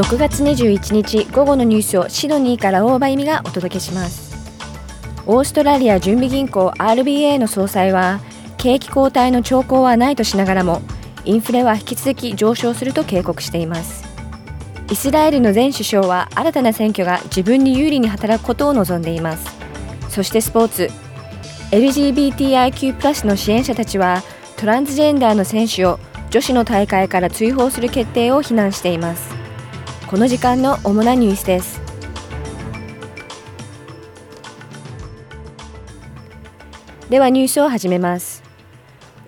6月21日午後のニュースをシドニーから大場意味がお届けします。オーストラリア準備銀行 RBA の総裁は景気後退の兆候はないとしながらもインフレは引き続き上昇すると警告しています。イスラエルの前首相は新たな選挙が自分に有利に働くことを望んでいます。そしてスポーツ LGBTIQ+ の支援者たちはトランスジェンダーの選手を女子の大会から追放する決定を非難しています。この時間の主なニュースです。ではニュースを始めます。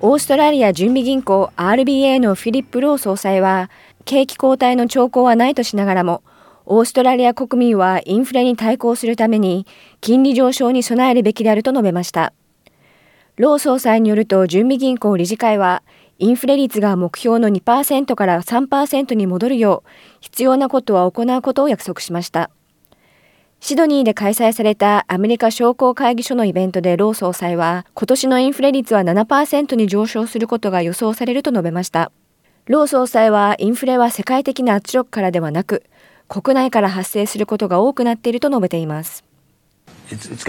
オーストラリア準備銀行 RBA のフィリップ・ロー総裁は景気後退の兆候はないとしながらもオーストラリア国民はインフレに対抗するために金利上昇に備えるべきであると述べました。ロー総裁によると準備銀行理事会はインフレ率が目標の2%から3%に戻るよう必要なことは行うことを約束しました。シドニーで開催されたアメリカ商工会議所のイベントでロー総裁は今年のインフレ率は7%に上昇することが予想されると述べました。ロー総裁はインフレは世界的な圧力からではなく国内から発生することが多くなっていると述べています。It's, it's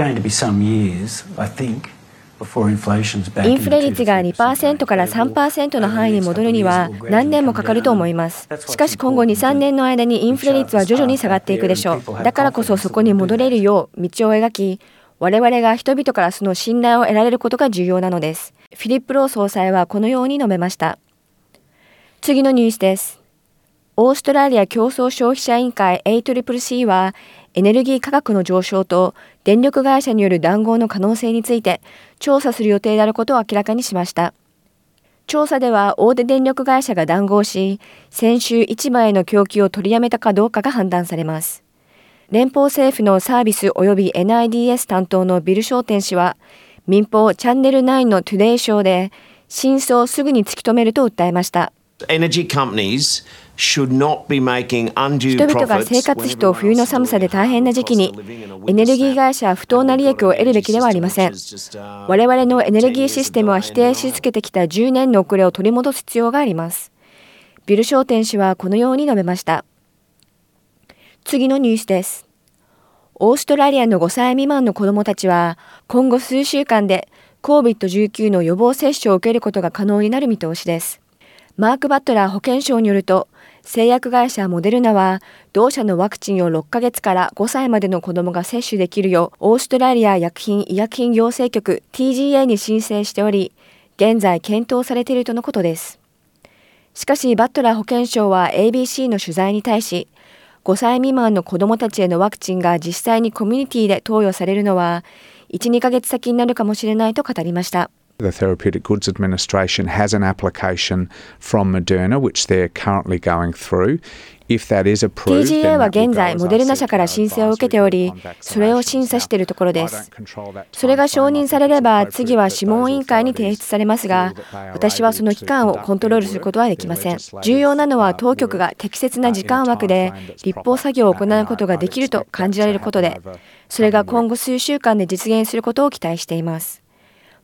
インフレ率が2%から3%の範囲に戻るには何年もかかると思います。しかし今後2、3年の間にインフレ率は徐々に下がっていくでしょう。だからこそそこに戻れるよう道を描き、我々が人々からその信頼を得られることが重要なのです。フィリップ・ロー総裁はこのように述べました。次のニュースです。オーストラリア競争消費者委員会 ACCC はエネルギー価格の上昇と電力会社による談合の可能性について調査する予定であることを明らかにしました。調査では大手電力会社が談合し、先週市場への供給を取りやめたかどうかが判断されます。連邦政府のサービス及び NIDS 担当のビル商店氏は、民放チャンネル9のトゥデイショーで、真相をすぐに突き止めると訴えました。人々が生活費と冬の寒さで大変な時期にエネルギー会社は不当な利益を得るべきではありません。我々のエネルギーシステムは否定し続けてきた10年の遅れを取り戻す必要があります。ビル商店氏はこのように述べました。次のニュースです。オーストラリアの5歳未満の子どもたちは今後数週間で COVID-19 の予防接種を受けることが可能になる見通しですマーク・バトラー保健相によると製薬会社モデルナは同社のワクチンを6ヶ月から5歳までの子どもが接種できるようオーストラリア薬品医薬品行政局 TGA に申請しており現在検討されているとのことですしかしバトラー保健相は ABC の取材に対し5歳未満の子どもたちへのワクチンが実際にコミュニティで投与されるのは1、2ヶ月先になるかもしれないと語りました。The Therapeutic Goods Administration has an application from Moderna, which they're currently going through. TGA は現在、モデルナ社から申請を受けており、それを審査しているところです。それが承認されれば、次は諮問委員会に提出されますが、私はその期間をコントロールすることはできません。重要なのは、当局が適切な時間枠で立法作業を行うことができると感じられることで、それが今後数週間で実現することを期待しています。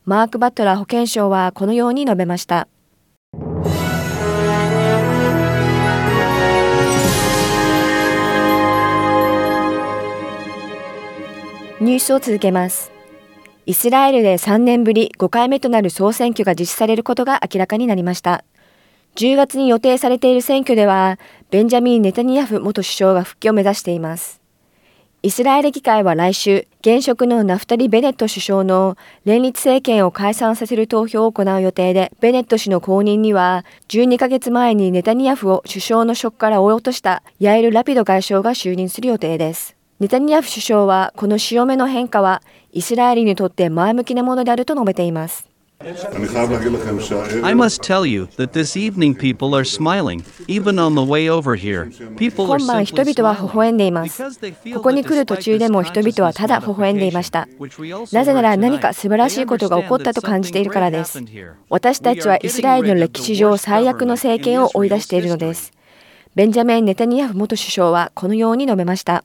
マーク・バトラー保健相はこのように述べました。ニュースを続けます。イスラエルで3年ぶり5回目となる総選挙が実施されることが明らかになりました。10月に予定されている選挙では、ベンジャミン・ネタニヤフ元首相が復帰を目指しています。イスラエル議会は来週、現職のナフタリ・ベネット首相の連立政権を解散させる投票を行う予定で、ベネット氏の後任には、12ヶ月前にネタニヤフを首相の職から追い落としたヤエル・ラピド外相が就任する予定です。ネタニヤフ首相は、この潮目の変化は、イスラエルにとって前向きなものであると述べています。I must tell you that this evening people are smiling, even on the way over here. People 今晩人々は微笑んでいます。ここに来る途中でも人々はただ微笑んでいました。なぜなら何か素晴らしいことが起こったと感じているからです。私たちはイスラエルの歴史上最悪の政権を追い出しているのです。ベンジャミン・ネタニヤフ元首相はこのように述べました。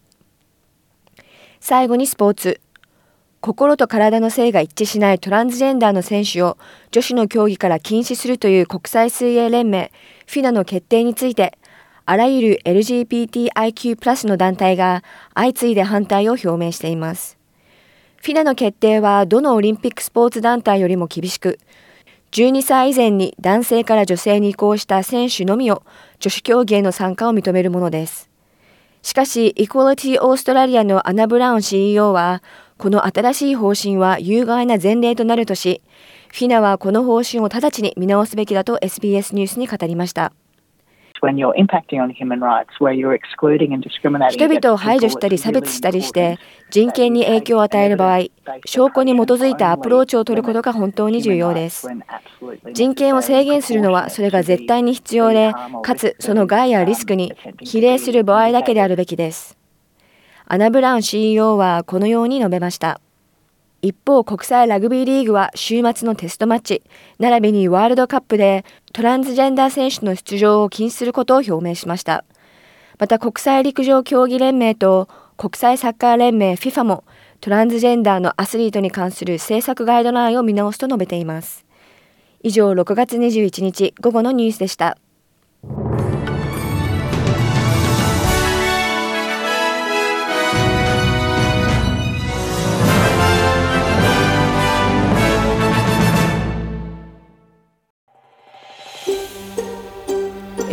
最後にスポーツ。心と体の性が一致しないトランスジェンダーの選手を女子の競技から禁止するという国際水泳連盟フィナの決定についてあらゆる LGBTIQ+ の団体が相次いで反対を表明しています。フィナの決定はどのオリンピックスポーツ団体よりも厳しく、12歳以前に男性から女性に移行した選手のみを女子競技への参加を認めるものです。しかし、イクオリティオーストラリアのアナ・ブラウン CEO は、この新しい方針は有害な前例となるとし、フィナはこの方針を直ちに見直すべきだと SBS ニュースに語りました。人々を排除したり差別したりして人権に影響を与える場合、証拠に基づいたアプローチを取ることが本当に重要です。人権を制限するのはそれが絶対に必要で、かつその害やリスクに比例する場合だけであるべきです。アナ・ブラウン CEO はこのように述べました。一方、国際ラグビーリーグは週末のテストマッチ、並びにワールドカップでトランスジェンダー選手の出場を禁止することを表明しました。また国際陸上競技連盟と国際サッカー連盟 FIFA もトランスジェンダーのアスリートに関する政策ガイドラインを見直すと述べています。以上、6月21日午後のニュースでした。